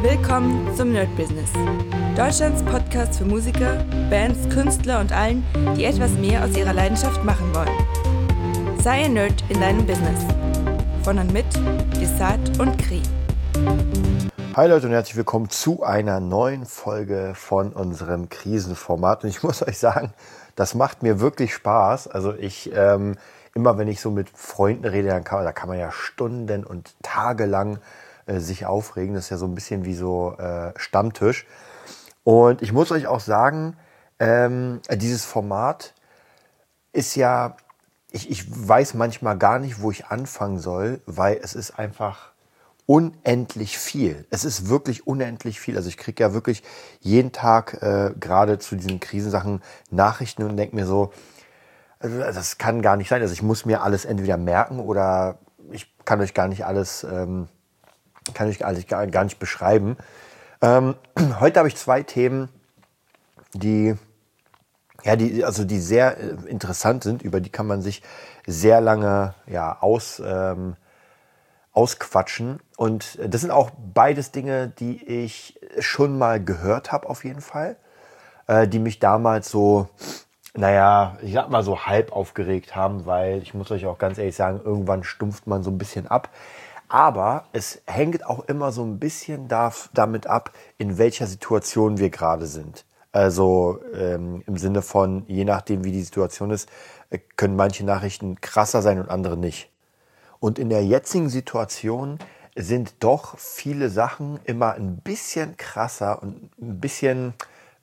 Willkommen zum Nerd Business. Deutschlands Podcast für Musiker, Bands, Künstler und allen, die etwas mehr aus ihrer Leidenschaft machen wollen. Sei ein Nerd in deinem Business. Von und mit Desart und Kri. Hi Leute und herzlich willkommen zu einer neuen Folge von unserem Krisenformat. Und ich muss euch sagen, das macht mir wirklich Spaß. Also ich, ähm, immer wenn ich so mit Freunden rede, dann kann, da kann man ja Stunden und Tage lang äh, sich aufregen. Das ist ja so ein bisschen wie so äh, Stammtisch. Und ich muss euch auch sagen, ähm, dieses Format ist ja, ich, ich weiß manchmal gar nicht, wo ich anfangen soll, weil es ist einfach unendlich viel. Es ist wirklich unendlich viel. Also ich kriege ja wirklich jeden Tag äh, gerade zu diesen Krisensachen Nachrichten und denke mir so, also das kann gar nicht sein. Also ich muss mir alles entweder merken oder ich kann euch gar nicht alles ähm, kann ich eigentlich gar, gar nicht beschreiben. Ähm, heute habe ich zwei Themen, die, ja, die, also die sehr äh, interessant sind, über die kann man sich sehr lange ja, aus, ähm, ausquatschen. Und das sind auch beides Dinge, die ich schon mal gehört habe, auf jeden Fall, äh, die mich damals so, naja, ich sag mal so halb aufgeregt haben, weil ich muss euch auch ganz ehrlich sagen, irgendwann stumpft man so ein bisschen ab. Aber es hängt auch immer so ein bisschen da, damit ab, in welcher Situation wir gerade sind. Also ähm, im Sinne von, je nachdem, wie die Situation ist, äh, können manche Nachrichten krasser sein und andere nicht. Und in der jetzigen Situation sind doch viele Sachen immer ein bisschen krasser und ein bisschen,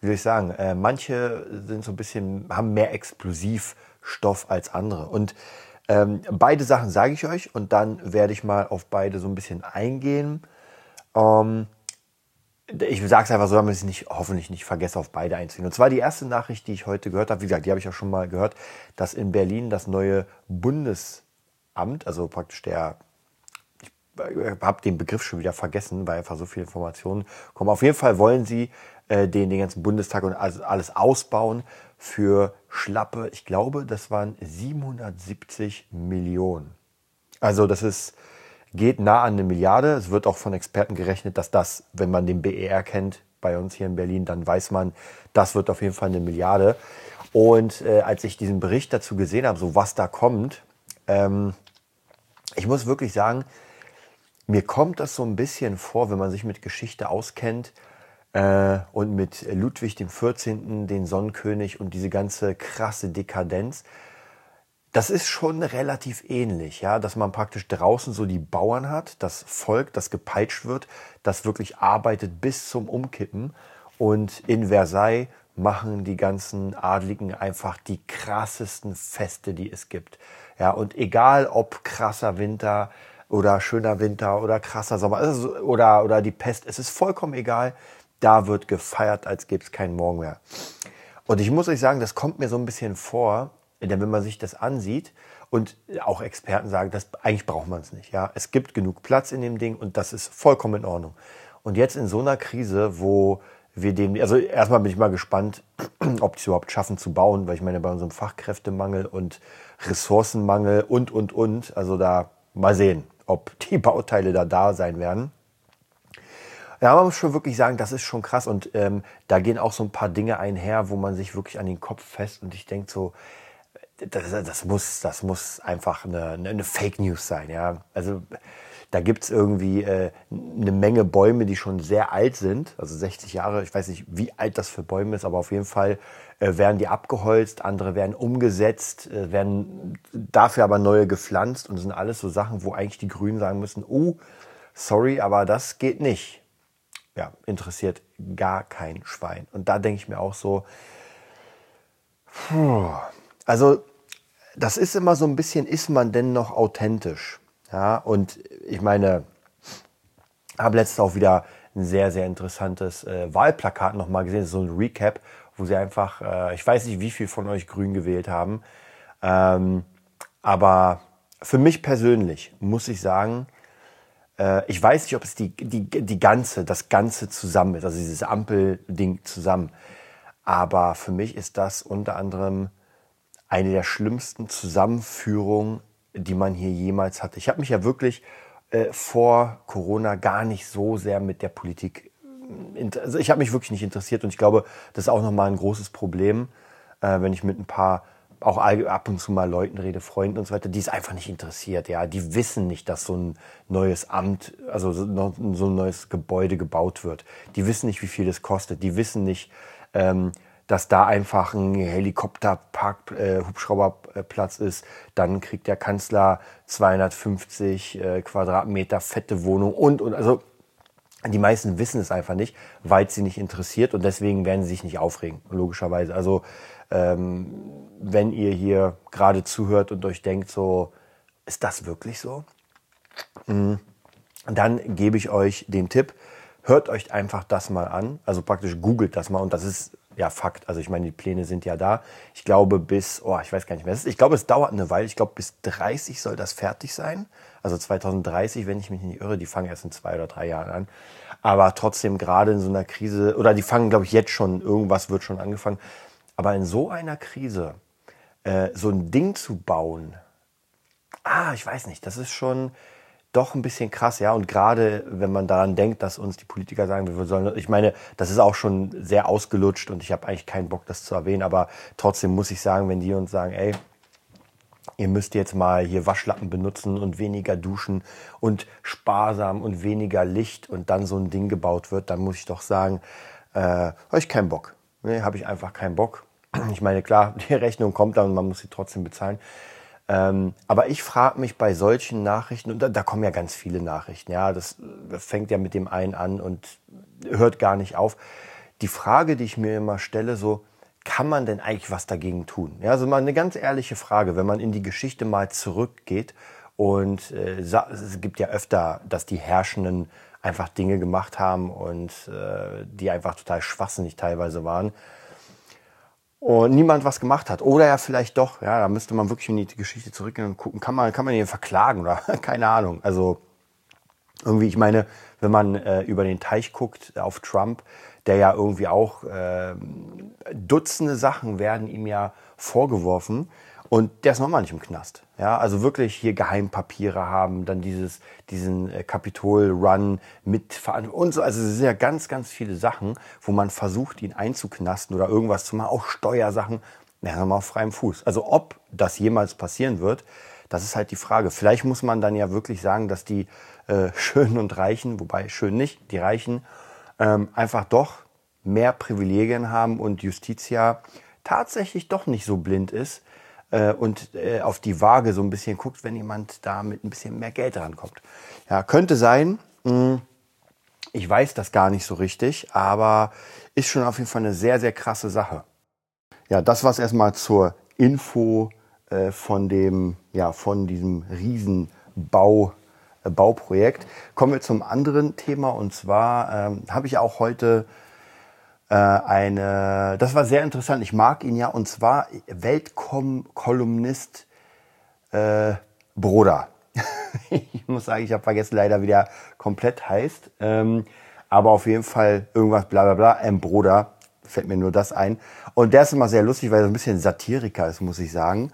wie soll ich sagen, äh, manche sind so ein bisschen, haben mehr Explosivstoff als andere. Und ähm, beide Sachen sage ich euch und dann werde ich mal auf beide so ein bisschen eingehen. Ähm, ich sage es einfach so, damit ich nicht, hoffentlich nicht vergesse, auf beide einzugehen. Und zwar die erste Nachricht, die ich heute gehört habe, wie gesagt, die habe ich auch schon mal gehört, dass in Berlin das neue Bundesamt, also praktisch der, ich habe den Begriff schon wieder vergessen, weil einfach so viele Informationen kommen. Auf jeden Fall wollen sie äh, den, den ganzen Bundestag und alles ausbauen für schlappe, ich glaube, das waren 770 Millionen. Also das ist, geht nah an eine Milliarde. Es wird auch von Experten gerechnet, dass das, wenn man den BER kennt, bei uns hier in Berlin, dann weiß man, das wird auf jeden Fall eine Milliarde. Und äh, als ich diesen Bericht dazu gesehen habe, so was da kommt, ähm, ich muss wirklich sagen, mir kommt das so ein bisschen vor, wenn man sich mit Geschichte auskennt, äh, und mit Ludwig dem 14., den Sonnenkönig und diese ganze krasse Dekadenz. Das ist schon relativ ähnlich, ja, dass man praktisch draußen so die Bauern hat, das Volk, das gepeitscht wird, das wirklich arbeitet bis zum Umkippen. Und in Versailles machen die ganzen Adligen einfach die krassesten Feste, die es gibt. Ja, und egal ob krasser Winter oder schöner Winter oder krasser Sommer also, oder, oder die Pest, es ist vollkommen egal da wird gefeiert, als gäbe es keinen Morgen mehr. Und ich muss euch sagen, das kommt mir so ein bisschen vor, denn wenn man sich das ansieht und auch Experten sagen, das, eigentlich braucht man es nicht. Ja? Es gibt genug Platz in dem Ding und das ist vollkommen in Ordnung. Und jetzt in so einer Krise, wo wir dem, also erstmal bin ich mal gespannt, ob die es überhaupt schaffen zu bauen, weil ich meine, bei unserem Fachkräftemangel und Ressourcenmangel und, und, und, also da mal sehen, ob die Bauteile da da sein werden. Ja, man muss schon wirklich sagen, das ist schon krass. Und ähm, da gehen auch so ein paar Dinge einher, wo man sich wirklich an den Kopf fest und ich denke so, das, das, muss, das muss einfach eine, eine Fake News sein. Ja? Also da gibt es irgendwie äh, eine Menge Bäume, die schon sehr alt sind, also 60 Jahre. Ich weiß nicht, wie alt das für Bäume ist, aber auf jeden Fall äh, werden die abgeholzt, andere werden umgesetzt, äh, werden dafür aber neue gepflanzt und sind alles so Sachen, wo eigentlich die Grünen sagen müssen, oh, sorry, aber das geht nicht ja, interessiert gar kein Schwein. Und da denke ich mir auch so, puh, also das ist immer so ein bisschen, ist man denn noch authentisch? Ja, und ich meine, habe letztens auch wieder ein sehr, sehr interessantes äh, Wahlplakat nochmal gesehen, so ein Recap, wo sie einfach, äh, ich weiß nicht, wie viel von euch grün gewählt haben, ähm, aber für mich persönlich muss ich sagen, ich weiß nicht, ob es die, die, die ganze, das Ganze zusammen ist, also dieses Ampelding zusammen. Aber für mich ist das unter anderem eine der schlimmsten Zusammenführungen, die man hier jemals hatte. Ich habe mich ja wirklich äh, vor Corona gar nicht so sehr mit der Politik. äh, Also ich habe mich wirklich nicht interessiert und ich glaube, das ist auch nochmal ein großes Problem, äh, wenn ich mit ein paar auch ab und zu mal Leuten rede, Freunden und so weiter, die es einfach nicht interessiert. Ja, die wissen nicht, dass so ein neues Amt, also so ein neues Gebäude gebaut wird. Die wissen nicht, wie viel das kostet. Die wissen nicht, ähm, dass da einfach ein Helikopterpark, äh, Hubschrauberplatz ist. Dann kriegt der Kanzler 250 äh, Quadratmeter fette Wohnung und und also die meisten wissen es einfach nicht, weil es sie nicht interessiert und deswegen werden sie sich nicht aufregen, logischerweise. Also ähm, wenn ihr hier gerade zuhört und euch denkt, so, ist das wirklich so? Mm, Dann gebe ich euch den Tipp, hört euch einfach das mal an, also praktisch googelt das mal und das ist ja Fakt. Also ich meine, die Pläne sind ja da. Ich glaube bis, oh, ich weiß gar nicht mehr, ich glaube es dauert eine Weile, ich glaube bis 30 soll das fertig sein. Also 2030, wenn ich mich nicht irre, die fangen erst in zwei oder drei Jahren an. Aber trotzdem gerade in so einer Krise, oder die fangen, glaube ich, jetzt schon, irgendwas wird schon angefangen. Aber in so einer Krise, äh, so ein Ding zu bauen, ah, ich weiß nicht, das ist schon doch ein bisschen krass, ja. Und gerade wenn man daran denkt, dass uns die Politiker sagen, wir sollen, ich meine, das ist auch schon sehr ausgelutscht und ich habe eigentlich keinen Bock, das zu erwähnen, aber trotzdem muss ich sagen, wenn die uns sagen, ey, ihr müsst jetzt mal hier Waschlappen benutzen und weniger duschen und sparsam und weniger Licht und dann so ein Ding gebaut wird, dann muss ich doch sagen, äh, habe ich keinen Bock. Nee, habe ich einfach keinen Bock. Ich meine, klar, die Rechnung kommt dann und man muss sie trotzdem bezahlen. Ähm, aber ich frage mich bei solchen Nachrichten, und da, da kommen ja ganz viele Nachrichten, ja, das fängt ja mit dem einen an und hört gar nicht auf. Die Frage, die ich mir immer stelle, so, kann man denn eigentlich was dagegen tun? Ja, also mal eine ganz ehrliche Frage, wenn man in die Geschichte mal zurückgeht und äh, es gibt ja öfter, dass die Herrschenden einfach Dinge gemacht haben und äh, die einfach total schwachsinnig teilweise waren und niemand was gemacht hat. Oder ja vielleicht doch, ja, da müsste man wirklich in die Geschichte zurückgehen und gucken, kann man, kann man ihn verklagen oder keine Ahnung. Also irgendwie, ich meine, wenn man äh, über den Teich guckt auf Trump, der ja irgendwie auch äh, Dutzende Sachen werden ihm ja vorgeworfen und der ist nochmal nicht im Knast. Ja, also wirklich hier Geheimpapiere haben, dann dieses, diesen äh, Kapitol-Run mit Verantwortung und so. Also es sind ja ganz, ganz viele Sachen, wo man versucht, ihn einzuknasten oder irgendwas zu machen, auch Steuersachen. Ja, nochmal auf freiem Fuß. Also ob das jemals passieren wird, das ist halt die Frage. Vielleicht muss man dann ja wirklich sagen, dass die äh, Schönen und Reichen, wobei schön nicht, die Reichen, ähm, einfach doch mehr Privilegien haben und Justitia tatsächlich doch nicht so blind ist äh, und äh, auf die Waage so ein bisschen guckt, wenn jemand da mit ein bisschen mehr Geld rankommt. Ja, könnte sein. Mh, ich weiß das gar nicht so richtig, aber ist schon auf jeden Fall eine sehr, sehr krasse Sache. Ja, das war es erstmal zur Info äh, von dem, ja, von diesem Riesenbau, äh, Bauprojekt. Kommen wir zum anderen Thema und zwar ähm, habe ich auch heute äh, eine, das war sehr interessant, ich mag ihn ja, und zwar Weltkolumnist äh, Broder. ich muss sagen, ich habe vergessen leider, wie der komplett heißt. Ähm, aber auf jeden Fall irgendwas bla bla bla, M. Broder, fällt mir nur das ein. Und der ist immer sehr lustig, weil er so ein bisschen Satiriker ist, muss ich sagen.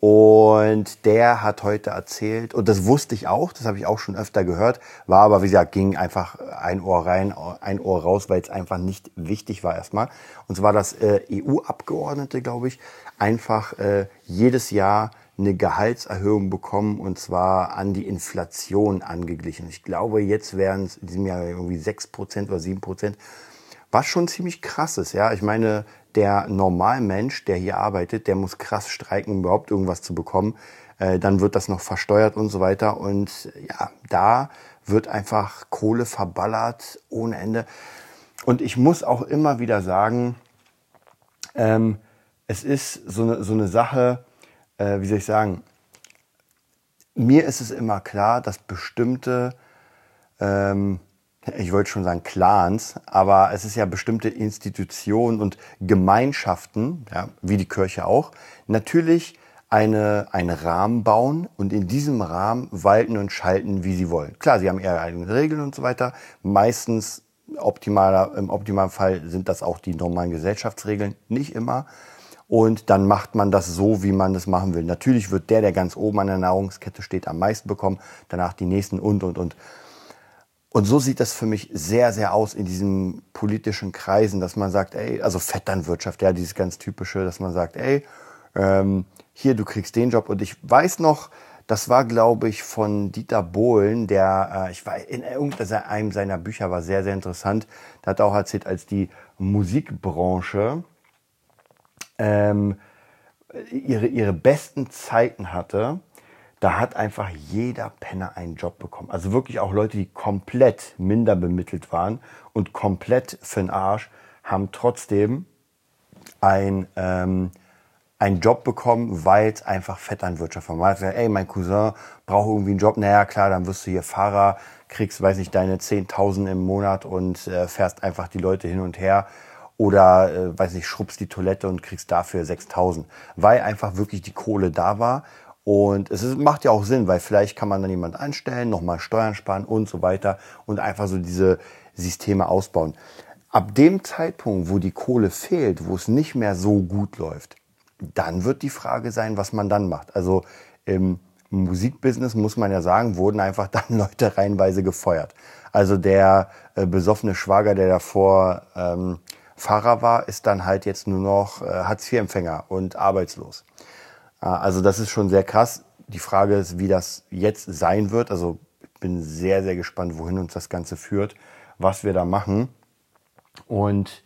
Und der hat heute erzählt, und das wusste ich auch, das habe ich auch schon öfter gehört, war aber, wie gesagt, ging einfach ein Ohr rein, ein Ohr raus, weil es einfach nicht wichtig war erstmal. Und zwar, dass äh, EU-Abgeordnete, glaube ich, einfach äh, jedes Jahr eine Gehaltserhöhung bekommen und zwar an die Inflation angeglichen. Ich glaube, jetzt wären es in diesem Jahr irgendwie 6% oder 7%, was schon ziemlich krass ist. Ja, ich meine, der Normalmensch, der hier arbeitet, der muss krass streiken, um überhaupt irgendwas zu bekommen. Äh, dann wird das noch versteuert und so weiter. Und ja, da wird einfach Kohle verballert ohne Ende. Und ich muss auch immer wieder sagen, ähm, es ist so eine, so eine Sache, äh, wie soll ich sagen, mir ist es immer klar, dass bestimmte, ähm, ich wollte schon sagen Clans, aber es ist ja bestimmte Institutionen und Gemeinschaften, ja, wie die Kirche auch, natürlich eine, einen Rahmen bauen und in diesem Rahmen walten und schalten, wie sie wollen. Klar, sie haben ihre eigenen Regeln und so weiter. Meistens optimaler, im optimalen Fall sind das auch die normalen Gesellschaftsregeln, nicht immer. und dann macht man das so, wie man das machen will. Natürlich wird der, der ganz oben an der Nahrungskette steht, am meisten bekommen, danach die nächsten und, und, und. Und so sieht das für mich sehr, sehr aus in diesen politischen Kreisen, dass man sagt, ey, also Vetternwirtschaft, ja, dieses ganz typische, dass man sagt, ey, ähm, hier, du kriegst den Job. Und ich weiß noch, das war, glaube ich, von Dieter Bohlen, der, äh, ich war in irgendeinem seiner Bücher war sehr, sehr interessant. Da hat er auch erzählt, als die Musikbranche ähm, ihre, ihre besten Zeiten hatte, da hat einfach jeder Penner einen Job bekommen. Also wirklich auch Leute, die komplett minder bemittelt waren und komplett für den Arsch, haben trotzdem ein, ähm, einen Job bekommen, weil es einfach Vetternwirtschaft war. Man hat gesagt, ey, mein Cousin braucht irgendwie einen Job. Naja, klar, dann wirst du hier Fahrer, kriegst, weiß nicht, deine 10.000 im Monat und äh, fährst einfach die Leute hin und her oder äh, weiß nicht, schrubbst die Toilette und kriegst dafür 6000, weil einfach wirklich die Kohle da war. Und es ist, macht ja auch Sinn, weil vielleicht kann man dann jemand anstellen, nochmal Steuern sparen und so weiter und einfach so diese Systeme ausbauen. Ab dem Zeitpunkt, wo die Kohle fehlt, wo es nicht mehr so gut läuft, dann wird die Frage sein, was man dann macht. Also im Musikbusiness muss man ja sagen, wurden einfach dann Leute reihenweise gefeuert. Also der äh, besoffene Schwager, der davor ähm, Fahrer war, ist dann halt jetzt nur noch äh, Hartz-IV-Empfänger und arbeitslos. Äh, also das ist schon sehr krass. Die Frage ist, wie das jetzt sein wird. Also ich bin sehr, sehr gespannt, wohin uns das Ganze führt, was wir da machen. Und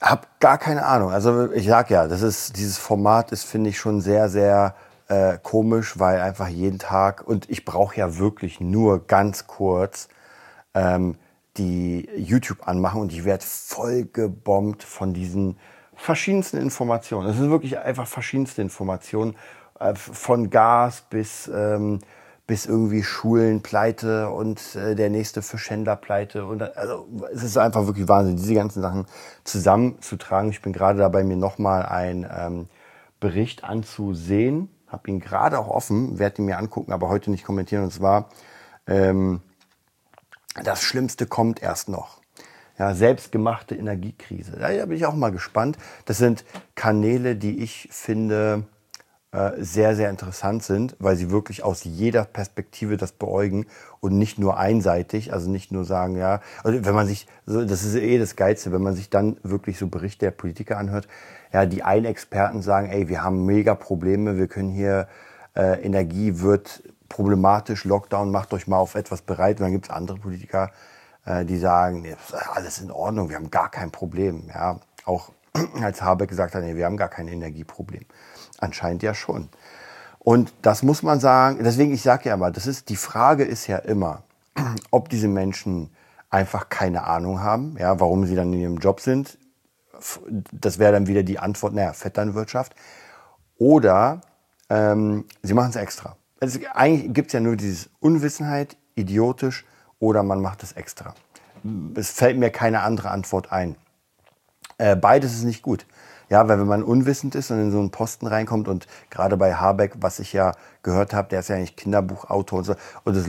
habe gar keine Ahnung. Also ich sag ja, das ist dieses Format ist finde ich schon sehr sehr äh, komisch, weil einfach jeden Tag und ich brauche ja wirklich nur ganz kurz ähm, die YouTube anmachen und ich werde voll gebombt von diesen verschiedensten Informationen. Es sind wirklich einfach verschiedenste Informationen, äh, von Gas bis, ähm, bis irgendwie Schulen pleite und äh, der nächste Fischhändler pleite. Und, also es ist einfach wirklich Wahnsinn, diese ganzen Sachen zusammenzutragen. Ich bin gerade dabei, mir nochmal einen ähm, Bericht anzusehen. Habe ihn gerade auch offen, werde ihn mir angucken, aber heute nicht kommentieren. Und zwar ähm, das Schlimmste kommt erst noch. Ja, selbstgemachte Energiekrise. Da bin ich auch mal gespannt. Das sind Kanäle, die ich finde äh, sehr, sehr interessant sind, weil sie wirklich aus jeder Perspektive das beäugen und nicht nur einseitig, also nicht nur sagen, ja, also wenn man sich, das ist eh das Geilste, wenn man sich dann wirklich so Berichte der Politiker anhört, ja, die einen Experten sagen, ey, wir haben mega Probleme, wir können hier, äh, Energie wird problematisch, Lockdown, macht euch mal auf etwas bereit. Und dann gibt es andere Politiker, äh, die sagen, alles in Ordnung, wir haben gar kein Problem. Ja, auch als Habeck gesagt hat, nee, wir haben gar kein Energieproblem. Anscheinend ja schon. Und das muss man sagen, deswegen, ich sage ja immer, das ist, die Frage ist ja immer, ob diese Menschen einfach keine Ahnung haben, ja, warum sie dann in ihrem Job sind. Das wäre dann wieder die Antwort, naja, Vetternwirtschaft. Oder ähm, sie machen es extra also eigentlich gibt es ja nur dieses Unwissenheit, idiotisch oder man macht es extra. Es fällt mir keine andere Antwort ein. Äh, beides ist nicht gut. Ja, weil wenn man unwissend ist und in so einen Posten reinkommt und gerade bei Habeck, was ich ja gehört habe, der ist ja eigentlich Kinderbuchautor und so. Und das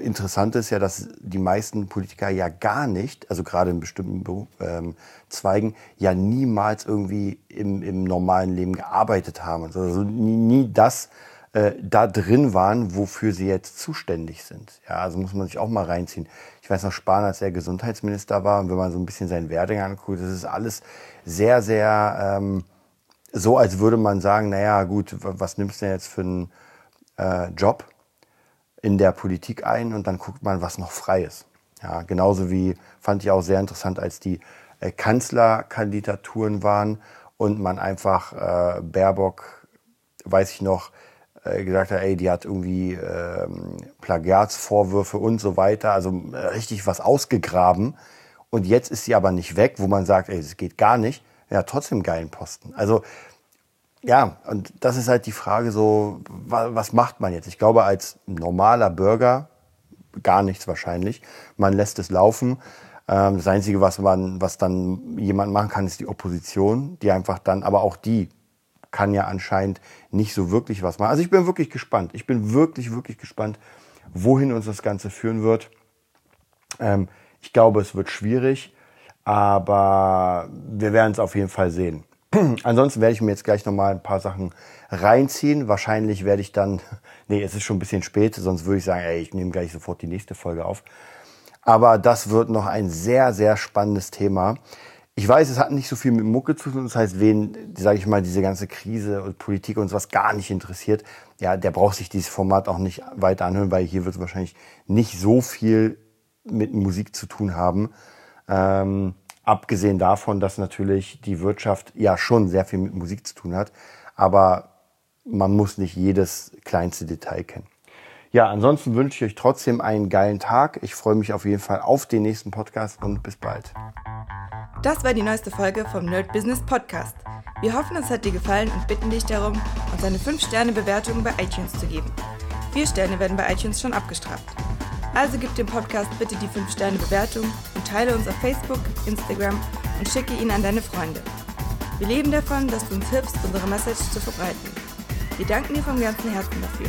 Interessante ist ja, dass die meisten Politiker ja gar nicht, also gerade in bestimmten Beruf, ähm, Zweigen, ja niemals irgendwie im, im normalen Leben gearbeitet haben. Also nie, nie das äh, da drin waren, wofür sie jetzt zuständig sind. Ja, also muss man sich auch mal reinziehen. Ich weiß noch, Spahn, als er Gesundheitsminister war, und wenn man so ein bisschen seinen Werdegang anguckt, das ist alles sehr, sehr ähm, so, als würde man sagen, naja, gut, was nimmst du denn jetzt für einen äh, Job in der Politik ein? Und dann guckt man, was noch frei ist. Ja, genauso wie fand ich auch sehr interessant, als die äh, Kanzlerkandidaturen waren und man einfach äh, Baerbock, weiß ich noch, gesagt hat, ey, die hat irgendwie ähm, Plagiatsvorwürfe und so weiter, also äh, richtig was ausgegraben. Und jetzt ist sie aber nicht weg, wo man sagt, ey, das geht gar nicht. Ja, trotzdem geilen Posten. Also ja, und das ist halt die Frage so, was macht man jetzt? Ich glaube, als normaler Bürger gar nichts wahrscheinlich. Man lässt es laufen. Ähm, das Einzige, was man, was dann jemand machen kann, ist die Opposition, die einfach dann, aber auch die kann ja anscheinend nicht so wirklich was machen. Also ich bin wirklich gespannt. Ich bin wirklich, wirklich gespannt, wohin uns das Ganze führen wird. Ähm, ich glaube, es wird schwierig, aber wir werden es auf jeden Fall sehen. Ansonsten werde ich mir jetzt gleich nochmal ein paar Sachen reinziehen. Wahrscheinlich werde ich dann, nee, es ist schon ein bisschen spät, sonst würde ich sagen, ey, ich nehme gleich sofort die nächste Folge auf. Aber das wird noch ein sehr, sehr spannendes Thema. Ich weiß, es hat nicht so viel mit Mucke zu tun. Das heißt, wen, sage ich mal, diese ganze Krise und Politik und sowas gar nicht interessiert, ja, der braucht sich dieses Format auch nicht weiter anhören, weil hier wird es wahrscheinlich nicht so viel mit Musik zu tun haben. Ähm, abgesehen davon, dass natürlich die Wirtschaft ja schon sehr viel mit Musik zu tun hat, aber man muss nicht jedes kleinste Detail kennen. Ja, ansonsten wünsche ich euch trotzdem einen geilen Tag. Ich freue mich auf jeden Fall auf den nächsten Podcast und bis bald. Das war die neueste Folge vom Nerd Business Podcast. Wir hoffen, es hat dir gefallen und bitten dich darum, uns eine 5-Sterne-Bewertung bei iTunes zu geben. Vier Sterne werden bei iTunes schon abgestraft. Also gib dem Podcast bitte die 5-Sterne-Bewertung und teile uns auf Facebook, Instagram und schicke ihn an deine Freunde. Wir leben davon, dass du uns hilfst, unsere Message zu verbreiten. Wir danken dir vom ganzen Herzen dafür.